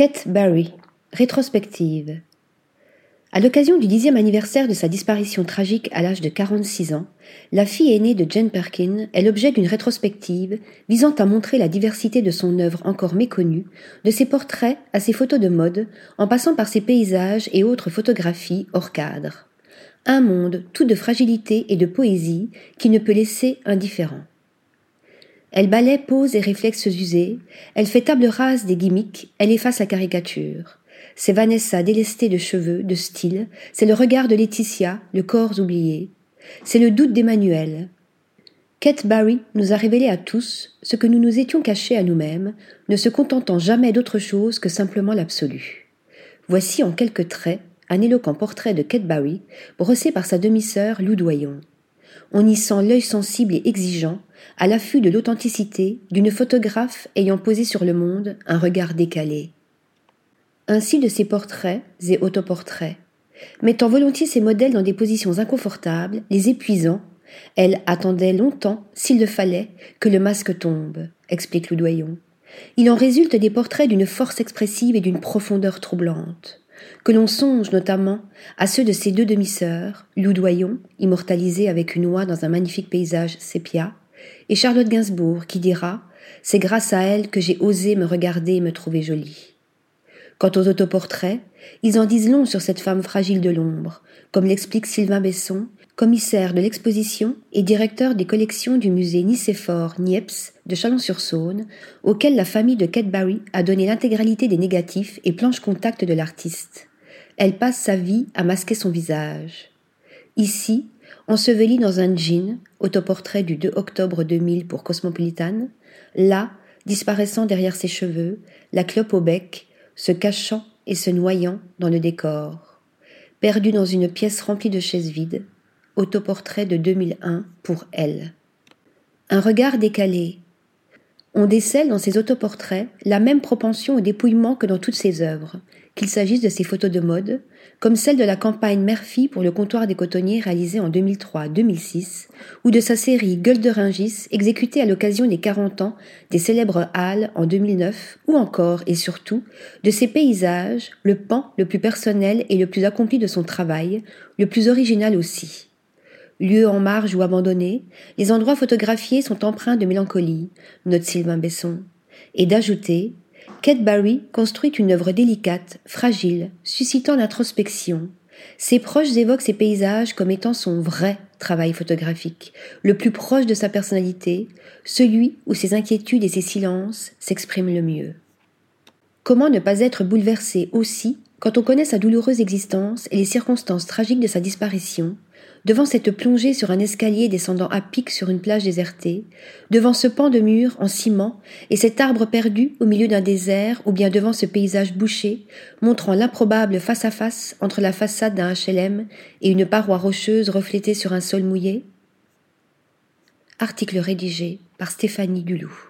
Kate Barry, rétrospective. À l'occasion du dixième anniversaire de sa disparition tragique à l'âge de 46 ans, la fille aînée de Jane Perkin est l'objet d'une rétrospective visant à montrer la diversité de son œuvre encore méconnue, de ses portraits à ses photos de mode, en passant par ses paysages et autres photographies hors cadre. Un monde tout de fragilité et de poésie qui ne peut laisser indifférent. Elle balaie poses et réflexes usés, elle fait table rase des gimmicks, elle efface la caricature. C'est Vanessa délestée de cheveux, de style, c'est le regard de Laetitia, le corps oublié. C'est le doute d'Emmanuel. Kate Barry nous a révélé à tous ce que nous nous étions cachés à nous-mêmes, ne se contentant jamais d'autre chose que simplement l'absolu. Voici en quelques traits un éloquent portrait de Kate Barry, brossé par sa demi-sœur Lou Doyon on y sent l'œil sensible et exigeant, à l'affût de l'authenticité d'une photographe ayant posé sur le monde un regard décalé. Ainsi de ses portraits et autoportraits. Mettant volontiers ses modèles dans des positions inconfortables, les épuisant, elle attendait longtemps, s'il le fallait, que le masque tombe, explique Loudoyon. Il en résulte des portraits d'une force expressive et d'une profondeur troublante que l'on songe notamment à ceux de ses deux demi-sœurs, Loudoyon, immortalisée avec une oie dans un magnifique paysage sépia, et Charlotte Gainsbourg, qui dira C'est grâce à elle que j'ai osé me regarder et me trouver jolie. Quant aux autoportraits, ils en disent long sur cette femme fragile de l'ombre, comme l'explique Sylvain Besson, commissaire de l'exposition et directeur des collections du musée Nicéphore Niepce de Chalon-sur-Saône, auquel la famille de Barry a donné l'intégralité des négatifs et planches contact de l'artiste. Elle passe sa vie à masquer son visage. Ici, ensevelie dans un jean, autoportrait du 2 octobre 2000 pour Cosmopolitan, là, disparaissant derrière ses cheveux, la clope au bec, se cachant et se noyant dans le décor. Perdue dans une pièce remplie de chaises vides, autoportrait de 2001 pour elle. Un regard décalé. On décèle dans ses autoportraits la même propension au dépouillement que dans toutes ses œuvres, qu'il s'agisse de ses photos de mode, comme celle de la campagne Murphy pour le comptoir des cotonniers réalisée en 2003-2006, ou de sa série Gueule de Ringis exécutée à l'occasion des 40 ans des célèbres Halles en 2009, ou encore et surtout de ses paysages, le pan le plus personnel et le plus accompli de son travail, le plus original aussi. Lieux en marge ou abandonnés, les endroits photographiés sont empreints de mélancolie, note Sylvain Besson, et d'ajouter Kate Barry construit une œuvre délicate, fragile, suscitant l'introspection. Ses proches évoquent ses paysages comme étant son vrai travail photographique, le plus proche de sa personnalité, celui où ses inquiétudes et ses silences s'expriment le mieux. Comment ne pas être bouleversé aussi quand on connaît sa douloureuse existence et les circonstances tragiques de sa disparition, devant cette plongée sur un escalier descendant à pic sur une plage désertée, devant ce pan de mur en ciment et cet arbre perdu au milieu d'un désert ou bien devant ce paysage bouché, montrant l'improbable face à face entre la façade d'un HLM et une paroi rocheuse reflétée sur un sol mouillé Article rédigé par Stéphanie Dulou.